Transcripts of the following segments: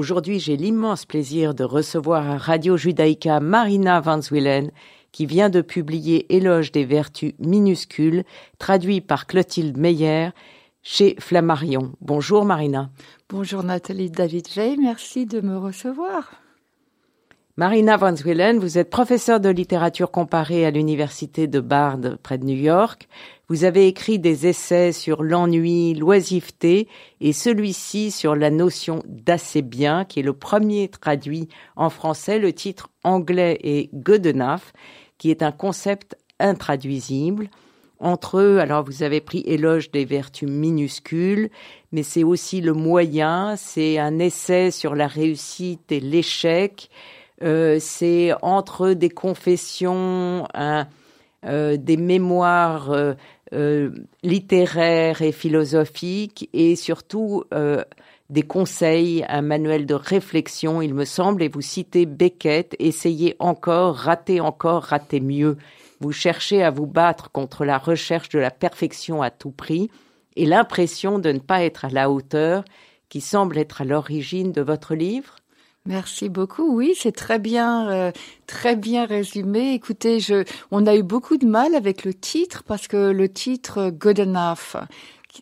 Aujourd'hui, j'ai l'immense plaisir de recevoir à Radio Judaïka Marina Van Zwilen, qui vient de publier Éloge des vertus minuscules, traduit par Clotilde Meyer chez Flammarion. Bonjour Marina. Bonjour Nathalie David Veil, merci de me recevoir. Marina Van vous êtes professeure de littérature comparée à l'université de Bard près de New York. Vous avez écrit des essais sur l'ennui, l'oisiveté et celui-ci sur la notion d'assez bien, qui est le premier traduit en français. Le titre anglais est good enough, qui est un concept intraduisible. Entre eux, alors vous avez pris éloge des vertus minuscules, mais c'est aussi le moyen, c'est un essai sur la réussite et l'échec, euh, c'est entre des confessions, euh, des mémoires euh, littéraires et philosophiques, et surtout des conseils, un manuel de réflexion, il me semble, et vous citez Beckett, essayez encore, ratez encore, ratez mieux. Vous cherchez à vous battre contre la recherche de la perfection à tout prix et l'impression de ne pas être à la hauteur qui semble être à l'origine de votre livre Merci beaucoup. Oui, c'est très bien, euh, très bien résumé. Écoutez, je, on a eu beaucoup de mal avec le titre parce que le titre Good Enough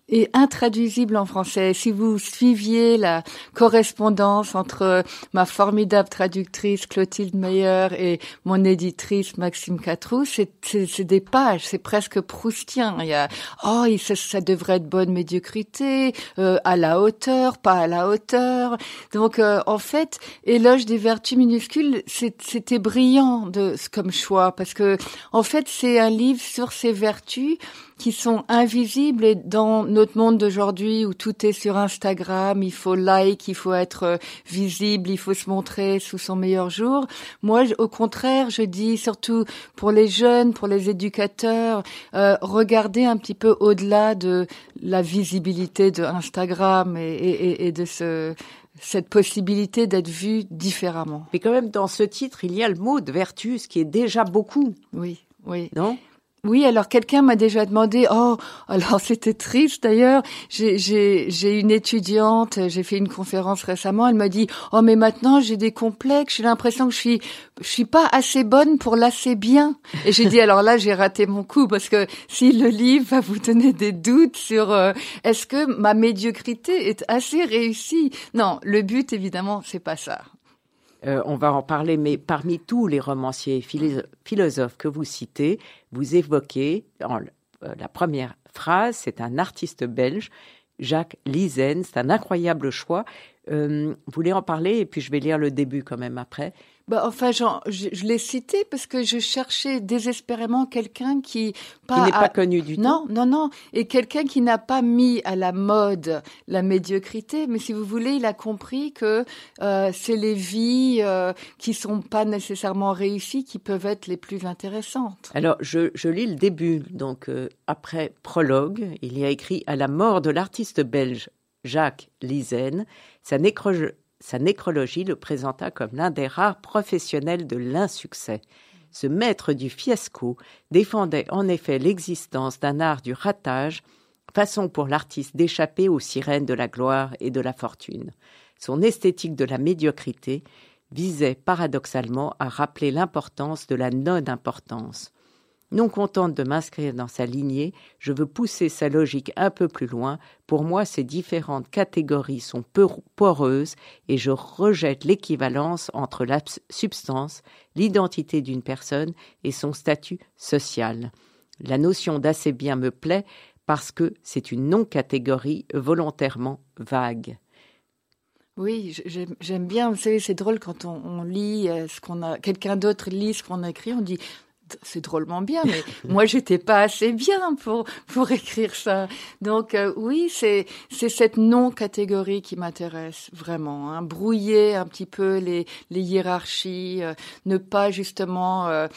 est intraduisible en français. Si vous suiviez la correspondance entre ma formidable traductrice Clotilde Meyer et mon éditrice Maxime Catrou, c'est des pages, c'est presque proustien. Il y a oh, ça, ça devrait être bonne médiocrité, euh, à la hauteur, pas à la hauteur. Donc euh, en fait, éloge des vertus minuscules, c'était brillant de comme choix parce que en fait c'est un livre sur ces vertus qui sont invisibles et dans notre monde d'aujourd'hui où tout est sur Instagram, il faut like, il faut être euh, visible, il faut se montrer sous son meilleur jour. Moi, au contraire, je dis surtout pour les jeunes, pour les éducateurs, euh, regardez un petit peu au-delà de la visibilité de Instagram et, et, et de ce cette possibilité d'être vu différemment. Mais quand même, dans ce titre, il y a le mot de vertu, ce qui est déjà beaucoup. Oui, oui. Non? Oui, alors quelqu'un m'a déjà demandé, oh, alors c'était triste d'ailleurs, j'ai une étudiante, j'ai fait une conférence récemment, elle m'a dit, oh mais maintenant j'ai des complexes, j'ai l'impression que je suis, je suis pas assez bonne pour l'assez bien. Et j'ai dit, alors là j'ai raté mon coup, parce que si le livre va vous donner des doutes sur euh, est-ce que ma médiocrité est assez réussie, non, le but évidemment c'est pas ça. Euh, on va en parler, mais parmi tous les romanciers et philosophes que vous citez, vous évoquez, euh, la première phrase, c'est un artiste belge, Jacques Lizen, c'est un incroyable choix. Euh, vous voulez en parler et puis je vais lire le début quand même après. Bah, enfin, je, je l'ai cité parce que je cherchais désespérément quelqu'un qui pas n'est pas connu du tout. Non, non, non, et quelqu'un qui n'a pas mis à la mode la médiocrité, mais si vous voulez, il a compris que euh, c'est les vies euh, qui sont pas nécessairement réussies qui peuvent être les plus intéressantes. Alors, je, je lis le début, donc euh, après prologue, il y a écrit à la mort de l'artiste belge Jacques Lizen, sa nécrologie sa nécrologie le présenta comme l'un des rares professionnels de l'insuccès. Ce maître du fiasco défendait en effet l'existence d'un art du ratage, façon pour l'artiste d'échapper aux sirènes de la gloire et de la fortune. Son esthétique de la médiocrité visait paradoxalement à rappeler l'importance de la non-importance. Non contente de m'inscrire dans sa lignée, je veux pousser sa logique un peu plus loin. Pour moi, ces différentes catégories sont poreuses et je rejette l'équivalence entre la substance, l'identité d'une personne et son statut social. La notion d'assez bien me plaît parce que c'est une non-catégorie volontairement vague. Oui, j'aime bien. Vous savez, c'est drôle quand on, lit euh, ce qu'on a, quelqu'un d'autre lit ce qu'on a écrit, on dit c'est drôlement bien, mais moi j'étais pas assez bien pour pour écrire ça. Donc euh, oui, c'est c'est cette non catégorie qui m'intéresse vraiment. Hein. Brouiller un petit peu les les hiérarchies, euh, ne pas justement euh,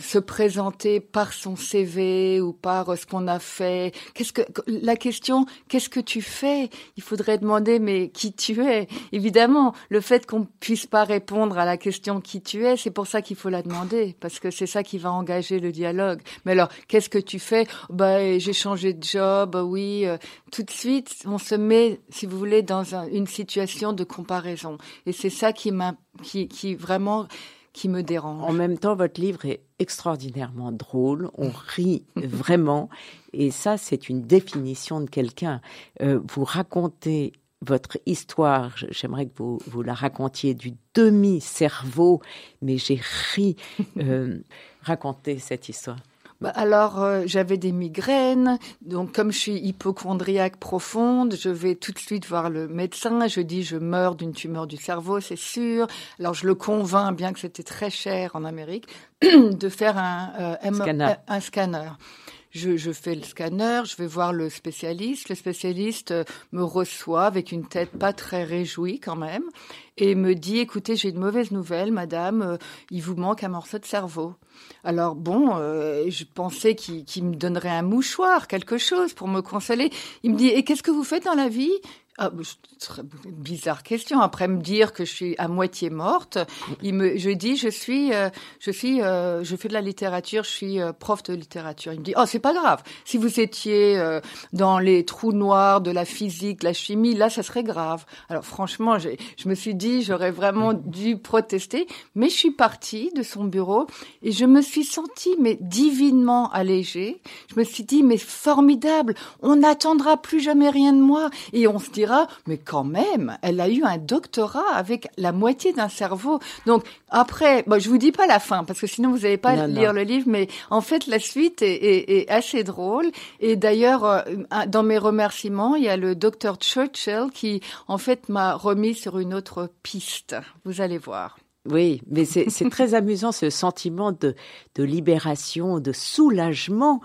se présenter par son CV ou par ce qu'on a fait. Qu'est-ce que la question Qu'est-ce que tu fais? Il faudrait demander mais qui tu es? Évidemment, le fait qu'on puisse pas répondre à la question qui tu es, c'est pour ça qu'il faut la demander parce que c'est ça qui va engager le dialogue. Mais alors, qu'est-ce que tu fais? Bah, j'ai changé de job, oui. Euh, tout de suite, on se met, si vous voulez, dans une situation de comparaison. Et c'est ça qui m'a, qui, qui vraiment qui me dérange. En même temps, votre livre est extraordinairement drôle, on rit vraiment, et ça, c'est une définition de quelqu'un. Euh, vous racontez votre histoire, j'aimerais que vous, vous la racontiez du demi-cerveau, mais j'ai ri. Euh, raconter cette histoire. Bah alors, euh, j'avais des migraines, donc comme je suis hypochondriaque profonde, je vais tout de suite voir le médecin. Je dis, je meurs d'une tumeur du cerveau, c'est sûr. Alors, je le convainc, bien que c'était très cher en Amérique, de faire un, euh, un scanner. Je, je, fais le scanner, je vais voir le spécialiste. Le spécialiste euh, me reçoit avec une tête pas très réjouie quand même et me dit écoutez j'ai une mauvaise nouvelle madame, euh, il vous manque un morceau de cerveau. Alors bon, euh, je pensais qu'il me donnerait un mouchoir, quelque chose pour me consoler. Il me dit et qu'est-ce que vous faites dans la vie? Ah, bizarre question. Après me dire que je suis à moitié morte, il me, je dis, je suis, euh, je suis, euh, je fais de la littérature, je suis euh, prof de littérature. Il me dit, oh, c'est pas grave. Si vous étiez dans les trous noirs de la physique, la chimie, là, ça serait grave. Alors franchement, je me suis dit, j'aurais vraiment dû protester, mais je suis partie de son bureau et je me suis sentie, mais divinement allégée. Je me suis dit, mais formidable, on n'attendra plus jamais rien de moi et on se dit mais quand même, elle a eu un doctorat avec la moitié d'un cerveau. Donc après, bon, je vous dis pas la fin parce que sinon vous n'allez pas lire le livre, mais en fait la suite est, assez drôle. Et d'ailleurs, euh, dans mes remerciements, il y a le docteur Churchill qui en fait m'a remis sur une autre piste. Vous allez voir. Oui, mais c'est très amusant ce sentiment de, de libération, de soulagement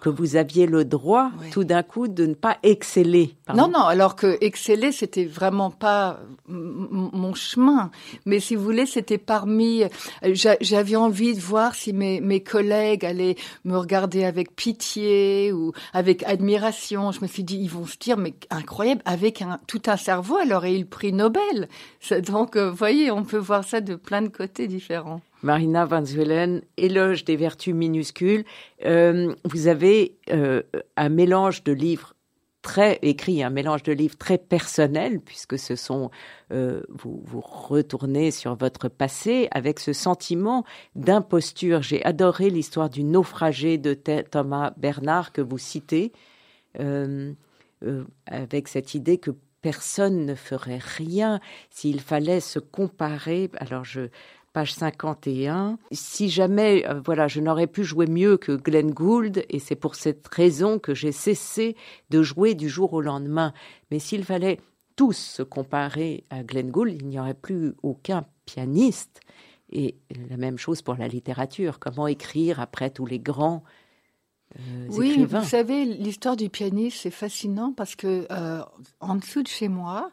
que vous aviez le droit tout d'un coup de ne pas exceller. Non, non, alors que exceller, c'était vraiment pas mon chemin. Mais si vous voulez, c'était parmi. Euh, j'avais envie de voir si mes, mes collègues allaient me regarder avec pitié ou avec admiration. Je me suis dit, ils vont se dire, mais incroyable, avec un, tout un cerveau, aurait eu le prix Nobel. Donc, vous euh, voyez, on peut voir ça plein de côtés différents. Marina Van Zwellen, éloge des vertus minuscules. Euh, vous avez euh, un mélange de livres très écrit, un mélange de livres très personnels, puisque ce sont euh, vous vous retournez sur votre passé avec ce sentiment d'imposture. J'ai adoré l'histoire du naufragé de Thomas Bernard que vous citez, avec cette idée que personne ne ferait rien s'il fallait se comparer. Alors je page 51. Si jamais, euh, voilà, je n'aurais pu jouer mieux que Glenn Gould, et c'est pour cette raison que j'ai cessé de jouer du jour au lendemain. Mais s'il fallait tous se comparer à Glenn Gould, il n'y aurait plus aucun pianiste. Et la même chose pour la littérature. Comment écrire après tous les grands euh, oui, vous savez, l'histoire du pianiste, c'est fascinant parce que euh, en dessous de chez moi,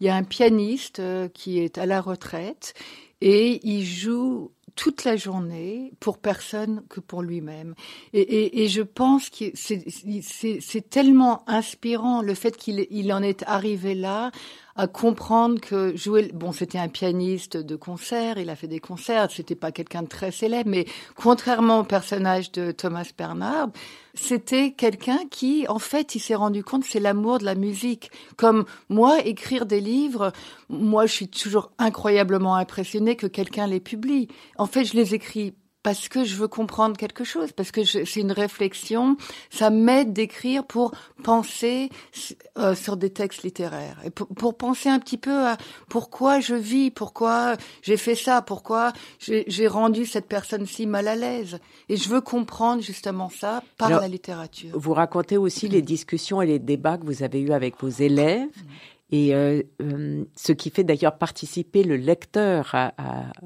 il y a un pianiste qui est à la retraite et il joue toute la journée pour personne que pour lui-même. Et, et, et, je pense que c'est tellement inspirant le fait qu'il il en est arrivé là à comprendre que jouer bon c'était un pianiste de concert il a fait des concerts c'était pas quelqu'un de très célèbre mais contrairement au personnage de Thomas Bernard c'était quelqu'un qui en fait il s'est rendu compte c'est l'amour de la musique. Comme moi écrire des livres moi je suis toujours incroyablement impressionnée que quelqu'un les publie. En fait je les écris parce que je veux comprendre quelque chose, parce que c'est une réflexion, ça m'aide d'écrire pour penser euh, sur des textes littéraires et pour, pour, penser un petit peu à pourquoi je vis, pourquoi j'ai fait ça, pourquoi j'ai rendu cette personne si mal à l'aise. Et je veux comprendre justement ça par la littérature. Vous racontez aussi les discussions et les débats que vous avez eus avec vos élèves. Et euh, euh, ce qui fait d'ailleurs participer le lecteur à,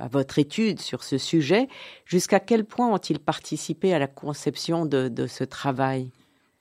votre étude sur ce sujet, jusqu'à quel point ont-ils participé à la conception de, ce travail?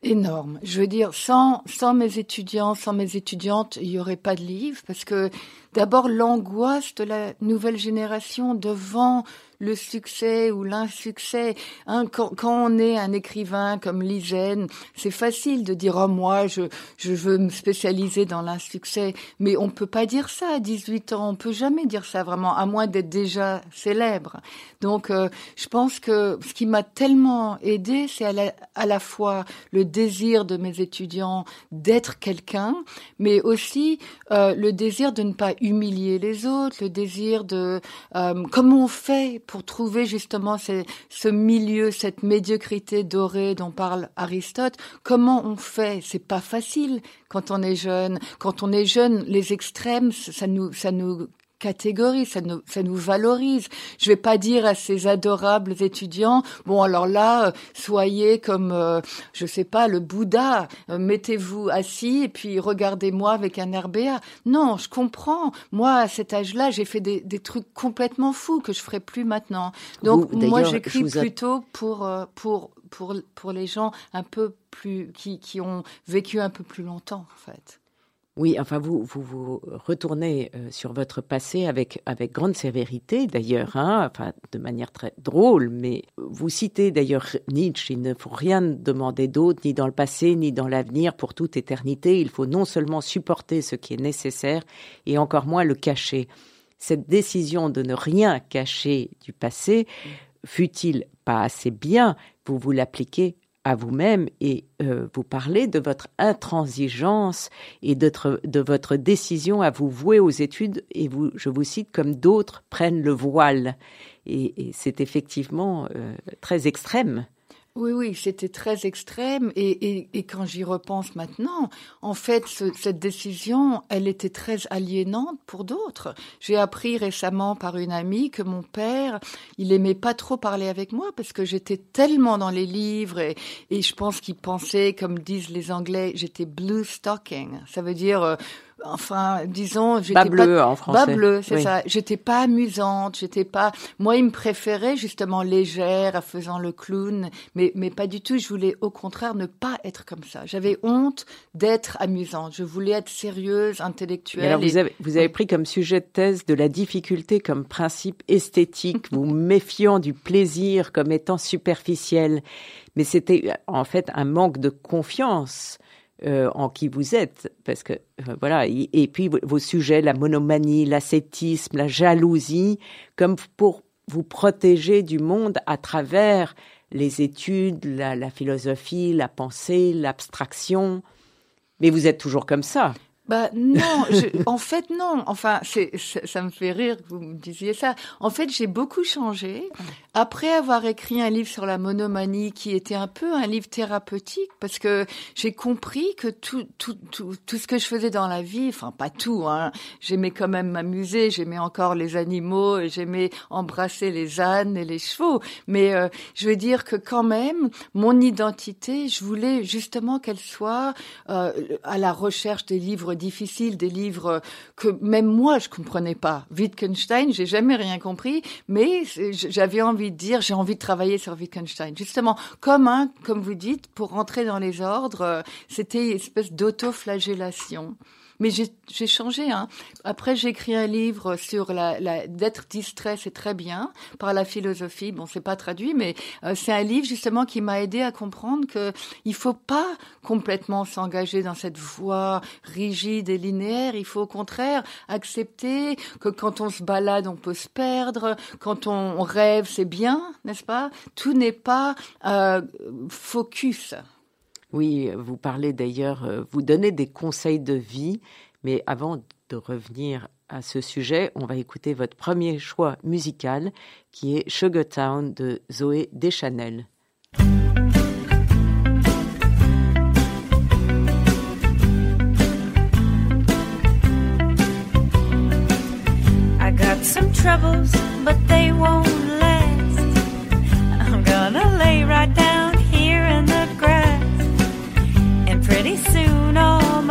Énorme. Je veux dire, sans mes étudiants, sans mes étudiantes, il n'y aurait pas de livre parce que d'abord l'angoisse de la nouvelle génération devant le succès ou l'insuccès. Hein, quand, on est un écrivain comme Ligène, c'est facile de dire oh moi je je veux me spécialiser dans l'insuccès, mais on peut pas dire ça à 18 ans, on peut jamais dire ça vraiment à moins d'être déjà célèbre. Donc euh, je pense que ce qui m'a tellement aidé, c'est à la, à la fois le désir de mes étudiants d'être quelqu'un, mais aussi euh, le désir de ne pas humilier les autres, le désir de euh, comment on fait pour trouver justement ce milieu, cette médiocrité dorée dont parle Aristote. Comment on fait? C'est pas facile quand on est jeune. Quand on est jeune, les extrêmes, ça nous, ça nous catégorie, ça nous, ça nous valorise. Je vais pas dire à ces adorables étudiants, bon alors là, euh, soyez comme, euh, je sais pas, le Bouddha, euh, mettez-vous assis et puis regardez-moi avec un air béat. Non, je comprends. Moi, à cet âge-là, j'ai fait des, des, trucs complètement fous que je ferai plus maintenant. Donc moi, j'écris plutôt pour, pour, pour, pour les gens un peu plus, qui, qui ont vécu un peu plus longtemps, en fait. Oui, enfin, vous vous, retournez euh, sur votre passé avec, avec grande sévérité, d'ailleurs, hein, enfin, de manière très drôle, mais vous citez d'ailleurs Nietzsche, il ne faut rien demander d'autre, ni dans le passé, ni dans l'avenir, pour toute éternité. Il faut non seulement supporter ce qui est nécessaire, et encore moins le cacher. Cette décision de ne rien cacher du passé, fut-il pas assez bien, vous vous l'appliquez à vous-même et euh, vous parlez de votre intransigeance et de, de, votre décision à vous vouer aux études et vous, je vous cite, comme d'autres prennent le voile. Et, et c'est effectivement euh, très extrême. Oui, oui, c'était très extrême. Et, et, et quand j'y repense maintenant, en fait, ce, cette décision, elle était très aliénante pour d'autres. J'ai appris récemment par une amie que mon père, il aimait pas trop parler avec moi parce que j'étais tellement dans les livres et, et je pense qu'il pensait, comme disent les Anglais, j'étais blue stocking. Ça veut dire euh, enfin, disons, j'étais bas bleu en français. Bas bleu, c'est ça. J'étais pas amusante, j'étais pas. Moi, il me préférait justement légère, faisant le clown, mais mais pas du tout. Je voulais au contraire ne pas être comme ça. J'avais honte d'être amusante. Je voulais être sérieuse, intellectuelle. alors vous avez vous avez pris comme sujet de thèse de la difficulté comme principe esthétique, vous méfiant du plaisir comme étant superficiel, mais c'était en fait un manque de confiance euh, en qui vous êtes, parce que euh, voilà, et, puis vos sujets, la monomanie, l'ascétisme, la jalousie, comme pour vous protéger du monde à travers les études, la, la philosophie, la pensée, l'abstraction. Mais vous êtes toujours comme ça. Bah non, je, en fait non. Enfin, c'est, ça me fait rire que vous me disiez ça. En fait, j'ai beaucoup changé après avoir écrit un livre sur la monomanie qui était un peu un livre thérapeutique parce que j'ai compris que tout, tout, tout, tout ce que je faisais dans la vie, enfin pas tout, hein, j'aimais quand même m'amuser, j'aimais encore les animaux, j'aimais embrasser les ânes et les chevaux, mais euh, je veux dire que quand même mon identité, je voulais justement qu'elle soit euh, à la recherche des livres difficiles, des livres que même moi je comprenais pas. Wittgenstein, j'ai jamais rien compris, mais j'avais envie de dire, j'ai envie de travailler sur Wittgenstein. Justement, comme un, comme vous dites, pour rentrer dans les ordres, euh, c'était une espèce d'autoflagellation. Mais j'ai changé. Hein. Après, j'ai écrit un livre sur la, la d'être distrait, c'est très bien par la philosophie. Bon, c'est pas traduit, mais euh, c'est un livre justement qui m'a aidé à comprendre que il faut pas complètement s'engager dans cette voie rigide et linéaire. Il faut au contraire accepter que quand on se balade, on peut se perdre. Quand on, rêve, c'est bien, n'est-ce pas? Tout n'est pas euh, focus. Oui, vous parlez d'ailleurs, euh, vous donnez des conseils de vie, mais avant de revenir à ce sujet, on va écouter votre premier choix musical qui est Sugar Town de Zoé Deschanel. Some troubles, but they won't last. I'm gonna lay right down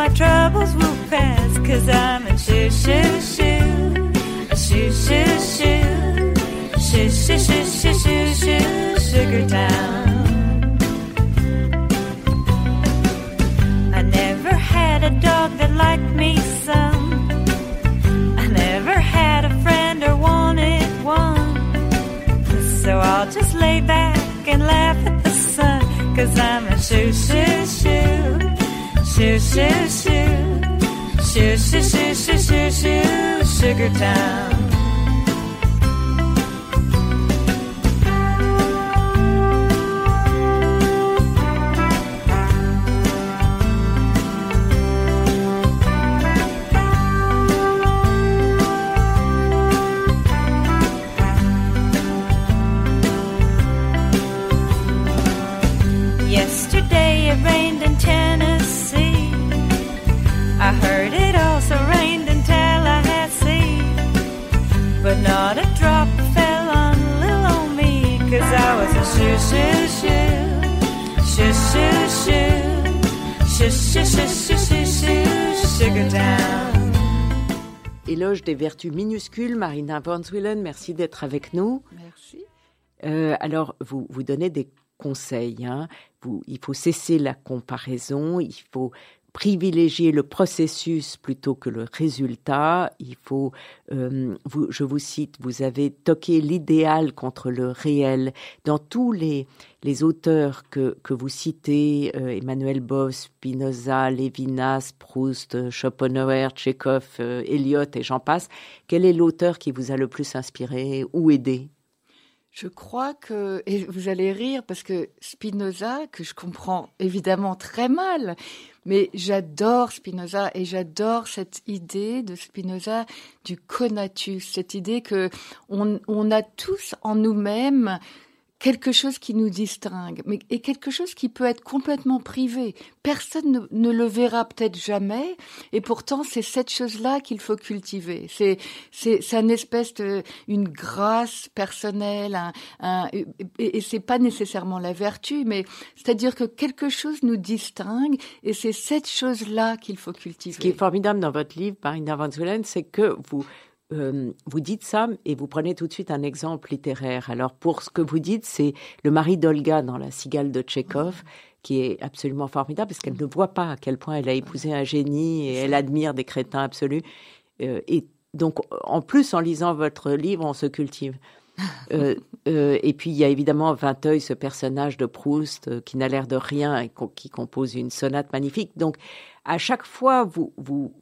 my troubles will pass Cause I'm in shoo shoo shoo, a shoo shoo shoo, shoo shoo shoo shoo shoo shoo, Sugar Town. I never had a dog that liked me some. I never had a friend or wanted one. So I'll just lay back and laugh at the sun. Cause I'm a shoo shoo shoo, Sugar Town. Des vertus minuscules, Marina Van Zwillen, merci d'être avec nous. Merci. Euh, alors, vous, vous donnez des conseils. Hein. Vous, il faut cesser la comparaison, il faut privilégier le processus plutôt que le résultat. Il faut, euh, je vous cite, vous avez toqué l'idéal contre le réel. Dans tous les, les auteurs que, que vous citez, euh, Emmanuel Boss, Spinoza, Lévinas, Proust, Schopenhauer, Tchekhov, euh, Eliot et j'en passe, quel est l'auteur qui vous a le plus inspiré ou aidé? Je crois que, et vous allez rire parce que Spinoza, que je comprends évidemment très mal, mais j'adore Spinoza et j'adore cette idée de Spinoza du conatus, cette idée que on, on a tous en nous-mêmes quelque chose qui nous distingue, mais et quelque chose qui peut être complètement privé. Personne ne, ne le verra peut-être jamais, et pourtant c'est cette chose-là qu'il faut cultiver. C'est c'est c'est une espèce de une grâce personnelle, un, un, et, et c'est pas nécessairement la vertu, mais c'est-à-dire que quelque chose nous distingue, et c'est cette chose-là qu'il faut cultiver. Ce qui est formidable dans votre livre, Marina Van c'est que vous euh, vous dites ça et vous prenez tout de suite un exemple littéraire. Alors pour ce que vous dites, c'est le mari d'Olga dans La cigale de Tchekhov, qui est absolument formidable parce qu'elle ne voit pas à quel point elle a épousé un génie et elle admire des crétins absolus. Euh, et donc en plus, en lisant votre livre, on se cultive. Euh, euh, et puis il y a évidemment Vinteuil, ce personnage de Proust euh, qui n'a l'air de rien et co- qui compose une sonate magnifique. Donc à chaque fois, vous, vous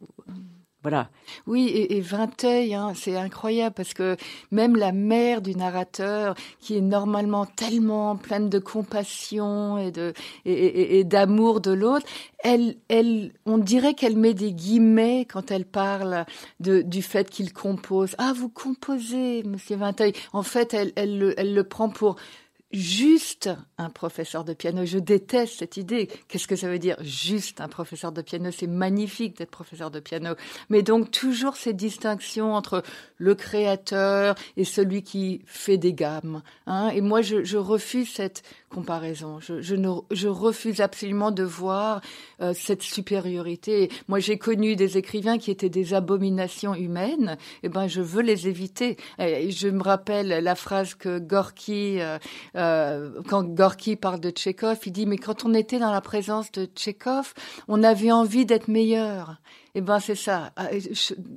voilà, Oui, et, et Vinteuil, hein, c'est incroyable parce que même la mère du narrateur, qui est normalement tellement pleine de compassion et de et, et- d'amour de l'autre, elle, elle, on dirait qu'elle met des guillemets quand elle parle de, du fait qu'il compose. Ah, vous composez, Monsieur Vinteuil. En fait, elle, elle, le, elle le prend pour juste un professeur de piano. Je déteste cette idée. Qu'est-ce que ça veut dire juste un professeur de piano? C'est magnifique d'être professeur de piano. Mais donc toujours ces distinctions entre le créateur et celui qui fait des gammes. Hein et moi, je, refuse cette comparaison. Je, refuse absolument de voir euh, cette supériorité. Moi, j'ai connu des écrivains qui étaient des abominations humaines. Eh ben, je veux les éviter. Je me rappelle la phrase que Gorky, euh, euh, quand Gorky parle de Tchekhov, il dit mais quand on était dans la présence de Tchekhov, on avait envie d'être meilleur. Eh ben c'est ça. Ah,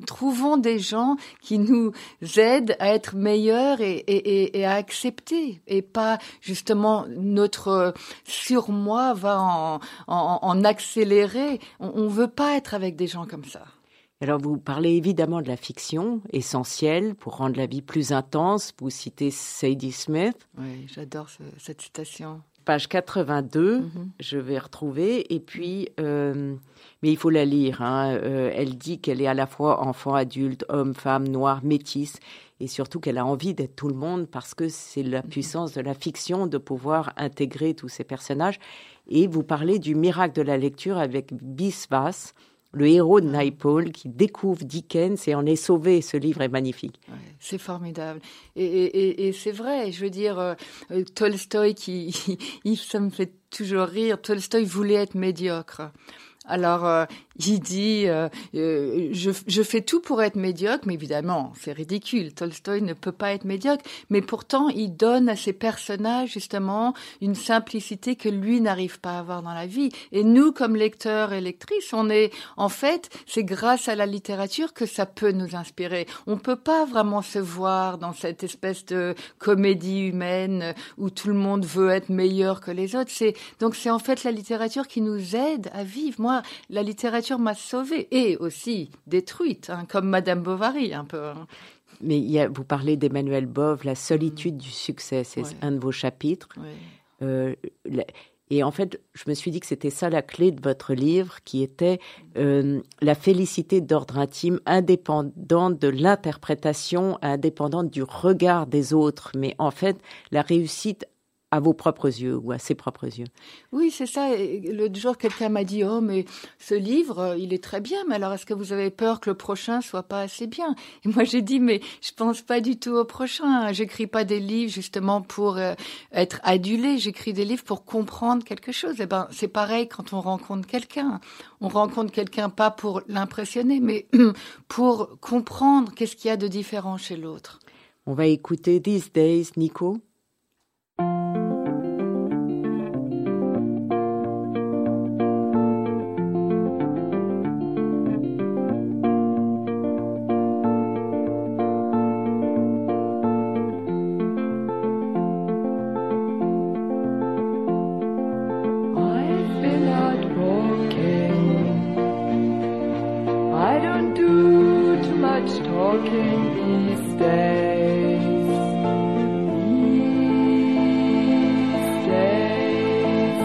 Trouvons des gens qui nous aident à être meilleurs et, à accepter, et pas justement notre surmoi va en, en, accélérer. On, on veut pas être avec des gens comme ça. Alors, vous parlez évidemment de la fiction, essentielle pour rendre la vie plus intense. Vous citez Sadie Smith, Oui, j'adore ce- cette citation. page 82, Mhm. je vais retrouver. Et puis, euh, mais il faut la lire. hein. Euh, elle dit qu'elle est à la fois enfant, adulte, homme, femme, noire, métisse, et surtout qu'elle a envie d'être tout le monde parce que c'est la puissance de la fiction de pouvoir intégrer tous ces personnages. Et vous parlez du miracle de la lecture avec Biswas, le héros de Naipaul qui découvre Dickens et en est sauvé. Ce livre est magnifique. C'est formidable. Et, c'est vrai, je veux dire, euh, euh, Tolstoï, qui, ça me fait toujours rire, Tolstoï voulait être médiocre. Alors, euh, il dit, euh, euh, je, fais tout pour être médiocre, mais évidemment, c'est ridicule. Tolstoï ne peut pas être médiocre, mais pourtant, il donne à ses personnages justement une simplicité que lui n'arrive pas à avoir dans la vie. Et nous, comme lecteurs et lectrices, on est, en fait, c'est grâce à la littérature que ça peut nous inspirer. On peut pas vraiment se voir dans cette espèce de comédie humaine où tout le monde veut être meilleur que les autres. Donc c'est en fait la littérature qui nous aide à vivre. Moi, la littérature m'a sauvée et aussi détruite, hein, comme Madame Bovary un peu. Hein. Mais il y a, vous parlez d'Emmanuel Bove, La solitude du succès, c'est un de vos chapitres. Euh, et en fait, je me suis dit que c'était ça la clé de votre livre, qui était euh, la félicité d'ordre intime, indépendante de l'interprétation, indépendante du regard des autres. Mais en fait, la réussite à vos propres yeux ou à ses propres yeux. Oui, c'est ça. L'autre jour, quelqu'un m'a dit Oh, mais ce livre, euh, il est très bien, mais alors est-ce que vous avez peur que le prochain soit pas assez bien? Et moi, j'ai dit Mais je pense pas du tout au prochain. J'écris pas des livres justement pour euh, être adulé. J'écris des livres pour comprendre quelque chose. Et eh ben, c'est pareil quand on rencontre quelqu'un. On rencontre quelqu'un pas pour l'impressionner, mais pour comprendre qu'est-ce qu'il y a de différent chez l'autre. On va écouter These Days, Nico. much talking these days. These days,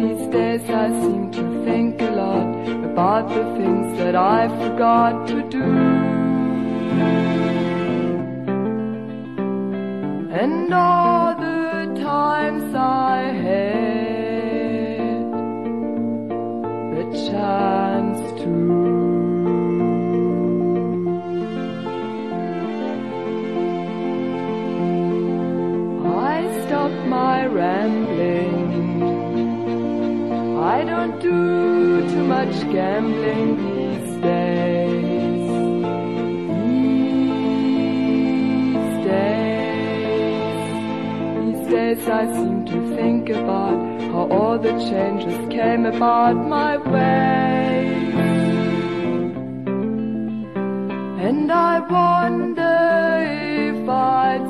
these days I seem to think a lot about the things that I forgot to do. And all the times I had. much gambling these days. These days. These days I seem to think about how all the changes came about my way. And I wonder if I'd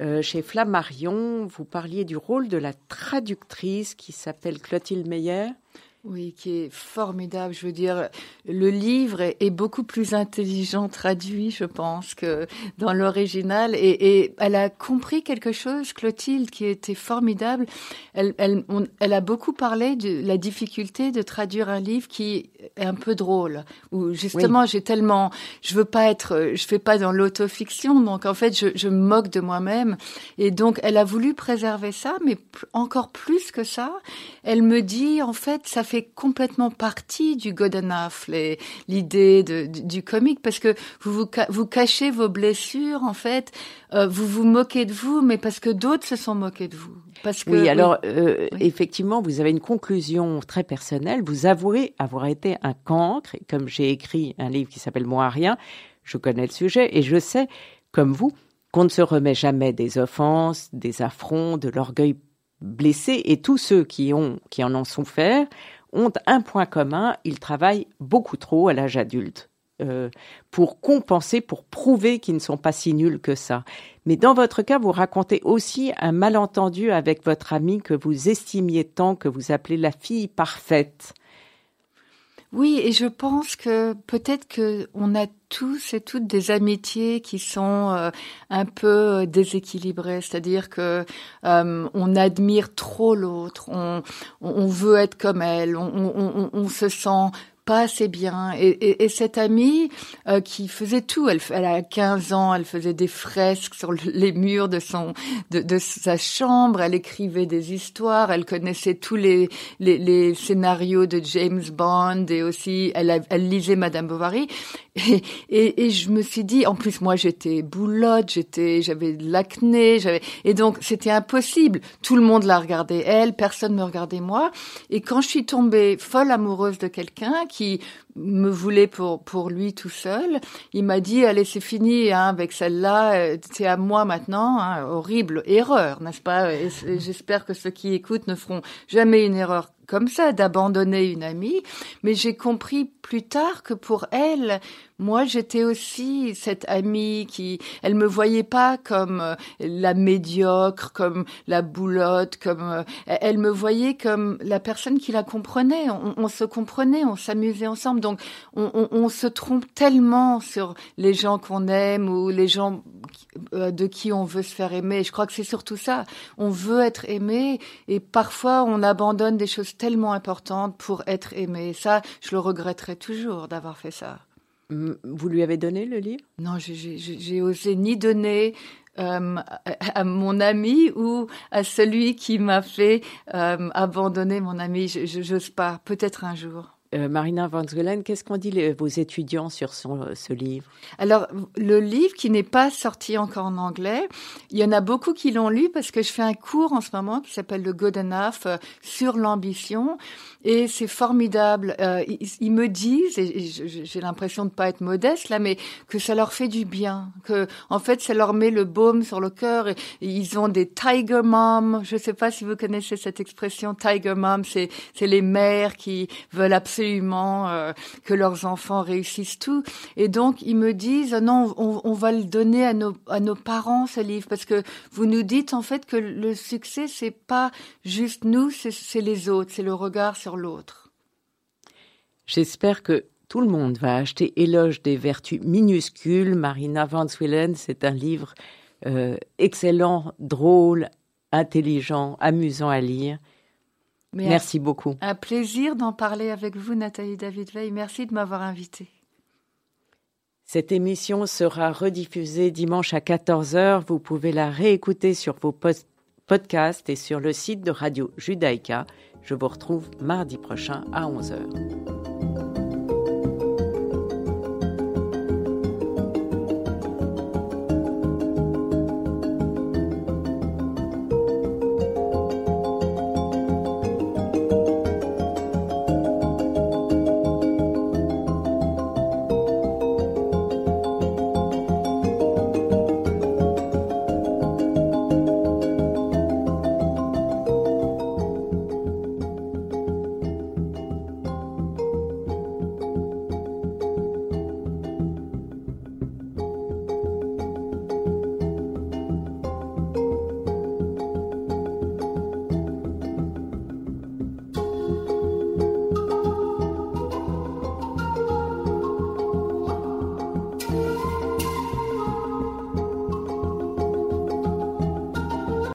Euh, chez Flammarion, vous parliez du rôle de la traductrice qui s'appelle Clotilde Meyer. Oui, qui est formidable. Je veux dire, le livre est, beaucoup plus intelligent traduit, je pense, que dans l'original. Et, elle a compris quelque chose, Clotilde, qui était formidable. Elle, a beaucoup parlé de la difficulté de traduire un livre qui un peu drôle. Où justement, j'ai tellement, je veux pas être, je fais pas dans l'autofiction, donc en fait, je, je me moque de moi-même. Et donc, elle a voulu préserver ça, mais encore plus que ça, elle me dit, en fait, ça fait complètement partie du good enough, l'idée du, comique, parce que vous, vous, cachez vos blessures, en fait, euh, vous vous moquez de vous, mais parce que d'autres se sont moqués de vous. Parce que, oui, alors euh, effectivement, vous avez une conclusion très personnelle. Vous avouez avoir été un cancre, et comme j'ai écrit un livre qui s'appelle Moi rien, je connais le sujet et je sais, comme vous, qu'on ne se remet jamais des offenses, des affronts, de l'orgueil blessé, et tous ceux qui ont qui en ont souffert ont un point commun, ils travaillent beaucoup trop à l'âge adulte. Euh, pour compenser, pour prouver qu'ils ne sont pas si nuls que ça. Mais dans votre cas, vous racontez aussi un malentendu avec votre amie que vous estimiez tant, que vous appelez la fille parfaite. Oui, et je pense que peut-être que on a tous et toutes des amitiés qui sont euh, un peu euh, déséquilibrées, c'est-à-dire que on admire trop l'autre, on, veut être comme elle, on se sent pas assez bien. Et, et, et cette amie euh, qui faisait tout, elle, elle a 15 ans, elle faisait des fresques sur les murs de son de, de, sa chambre, elle écrivait des histoires, elle connaissait tous les, les, les scénarios de James Bond et aussi elle, elle lisait Madame Bovary. Et, et, je me suis dit, en plus moi j'étais boulotte, j'étais, j'avais de l'acné, j'avais, et donc c'était impossible. Tout le monde la regardait elle, personne me regardait moi. Et quand je suis tombée folle amoureuse de quelqu'un qui me voulait pour pour lui tout seul. Il m'a dit allez c'est fini hein, avec celle-là, euh, c'est à moi maintenant. Hein. horrible erreur, n'est-ce pas? J'espère que ceux qui écoutent ne feront jamais une erreur comme ça d'abandonner une amie, mais j'ai compris plus tard que pour elle, moi j'étais aussi cette amie qui, elle me voyait pas comme euh, la médiocre, comme la boulotte, comme euh, elle me voyait comme la personne qui la comprenait. On, se comprenait, on s'amusait ensemble. Donc on, se trompe tellement sur les gens qu'on aime ou les gens euh, de qui on veut se faire aimer. Je crois que c'est surtout ça. On veut être aimé et parfois on abandonne des choses tellement importantes pour être aimé. Ça, je le regretterai toujours d'avoir fait ça. Vous lui avez donné le livre? Non, j'ai osé ni donner euh, à mon ami ou à celui qui m'a fait euh, abandonner mon ami. Je n'ose pas. Peut-être un jour. Euh, Marina Van qu'est-ce qu'ont dit les, vos étudiants sur ce livre? Alors, le livre qui n'est pas sorti encore en anglais, il y en a beaucoup qui l'ont lu parce que je fais un cours en ce moment qui s'appelle le Good Enough euh, sur l'ambition et c'est formidable. Euh, ils, me disent, et j'ai l'impression de pas être modeste là, mais que ça leur fait du bien, que en fait ça leur met le baume sur le cœur. Et, ils ont des tiger moms. Je sais pas si vous connaissez cette expression tiger mom. C'est les mères qui veulent absolument absolument euh, que leurs enfants réussissent tout. Et donc, ils me disent, non, on, va le donner à nos, parents, ce livre, parce que vous nous dites en fait que le succès, c'est pas juste nous, c'est les autres, c'est le regard sur l'autre. J'espère que tout le monde va acheter Éloge des vertus minuscules. Marina Van Swillen, c'est un livre euh, excellent, drôle, intelligent, amusant à lire. Merci beaucoup. Un plaisir d'en parler avec vous, Nathalie David Veil. Merci de m'avoir invité. Cette émission sera rediffusée dimanche à 14h. Vous pouvez la réécouter sur vos podcasts et sur le site de Radio Judaïka. Je vous retrouve mardi prochain à 11h.